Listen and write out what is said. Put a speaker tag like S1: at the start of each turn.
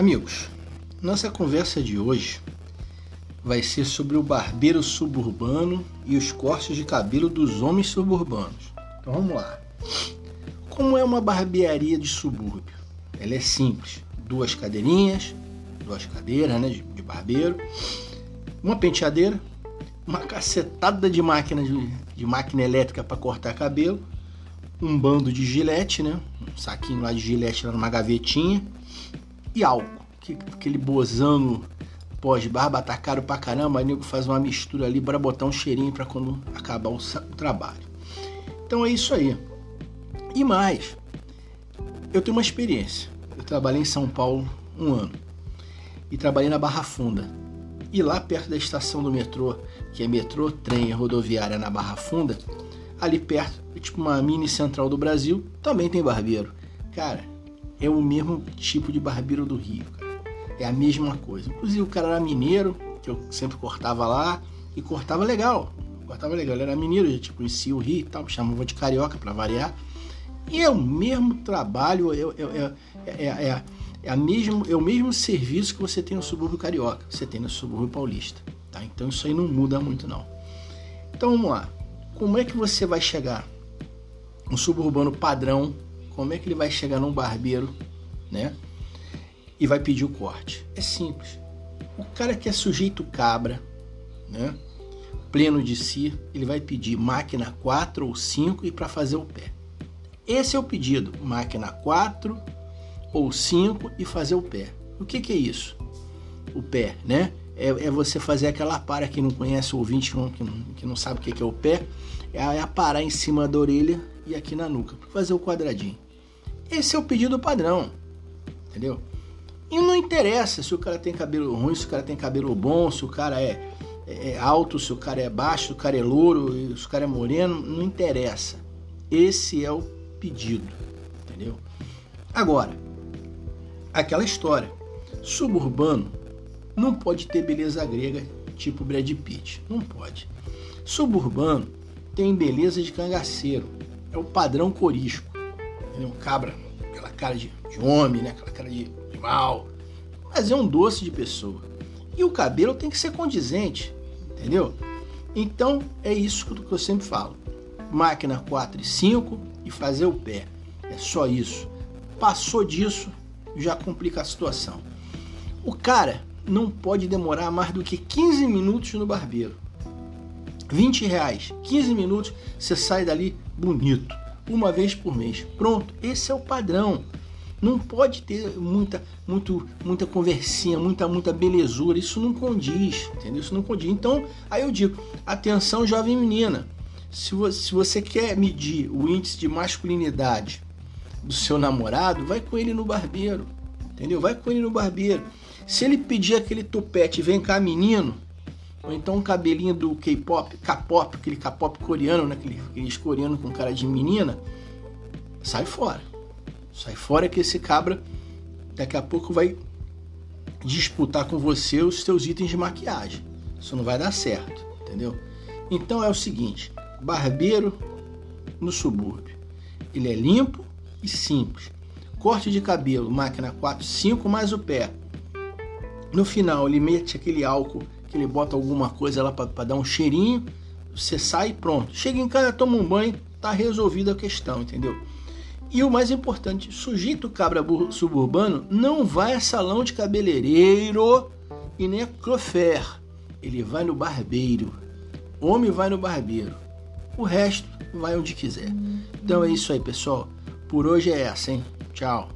S1: Amigos, nossa conversa de hoje vai ser sobre o barbeiro suburbano e os cortes de cabelo dos homens suburbanos. Então vamos lá. Como é uma barbearia de subúrbio? Ela é simples: duas cadeirinhas, duas cadeiras né, de, barbeiro, uma penteadeira, uma cacetada de máquina de, de máquina elétrica para cortar cabelo, um bando de gilete, né, um saquinho lá de gilete lá numa gavetinha e álcool. Que, aquele bozano pós-barba tá caro pra caramba, aí nego faz uma mistura ali para botar um cheirinho para quando acabar o, o trabalho. Então é isso aí. E mais, eu tenho uma experiência. Eu trabalhei em São Paulo um ano e trabalhei na Barra Funda. E lá perto da estação do metrô, que é metrô, trem e rodoviária na Barra Funda, ali perto, tipo uma mini central do Brasil, também tem barbeiro. Cara, é o mesmo tipo de barbeiro do Rio, cara. É a mesma coisa. Inclusive o cara era mineiro, que eu sempre cortava lá, e cortava legal. Cortava legal. Ele era mineiro, já tipo, conhecia o Rio e tal, me chamava de carioca para variar. E é o mesmo trabalho, é, é, é, é, é, a mesmo, é o mesmo serviço que você tem no subúrbio carioca, você tem no subúrbio paulista. Tá? Então isso aí não muda muito não. Então vamos lá. Como é que você vai chegar um suburbano padrão como é que ele vai chegar num barbeiro, né? E vai pedir o corte? É simples. O cara que é sujeito cabra, né? Pleno de si, ele vai pedir máquina 4 ou 5 e para fazer o pé. Esse é o pedido, máquina 4 ou 5 e fazer o pé. O que, que é isso? O pé, né? É, é, você fazer aquela para que não conhece o ouvinte, que não, que não sabe o que, é o pé, é, é parar em cima da orelha e aqui na nuca, para fazer o quadradinho. Esse é o pedido padrão, entendeu? E não interessa se o cara tem cabelo ruim, se o cara tem cabelo bom, se o cara é, é, é alto, se o cara é baixo, se o cara é louro, se o cara é moreno, não interessa. Esse é o pedido, entendeu? Agora, aquela história, suburbano não pode ter beleza grega tipo Brad Pitt, não pode. Suburbano tem beleza de cangaceiro, é o padrão corisco um cabra, aquela cara de, de homem, né? aquela cara de, de mal. Mas é um doce de pessoa. E o cabelo tem que ser condizente, entendeu? Então é isso que eu sempre falo. Máquina 4 e 5 e fazer o pé. É só isso. Passou disso, já complica a situação. O cara não pode demorar mais do que 15 minutos no barbeiro. 20 reais, 15 minutos, você sai dali bonito uma vez por mês. Pronto, esse é o padrão. Não pode ter muita, muito, muita conversinha, muita, muita belezura. Isso não condiz, entendeu? Isso não condiz. Então, aí eu digo, atenção, jovem menina. Se você, se você quer medir o índice de masculinidade do seu namorado, vai com ele no barbeiro, entendeu? Vai com ele no barbeiro. Se ele pedir aquele tupete, vem cá, menino, ou então um cabelinho do K-pop, K-pop, aquele K-pop coreano, né? Aquele, aqueles coreano com cara de menina. Sai fora. Sai fora que esse cabra daqui a pouco vai disputar com você os seus itens de maquiagem. Isso não vai dar certo, entendeu? Então é o seguinte: barbeiro no subúrbio. Ele é limpo e simples. Corte de cabelo, máquina 4, 5 mais o pé. No final, ele mete aquele álcool que ele bota alguma coisa lá para dar um cheirinho, você sai e pronto. Chega em casa, toma um banho, tá resolvida a questão, entendeu? E o mais importante, sujeito cabra suburbano não vai a salão de cabeleireiro e nem a crofer. Ele vai no barbeiro. Homem vai no barbeiro. O resto vai onde quiser. Então é isso aí, pessoal. Por hoje é essa, hein? Tchau.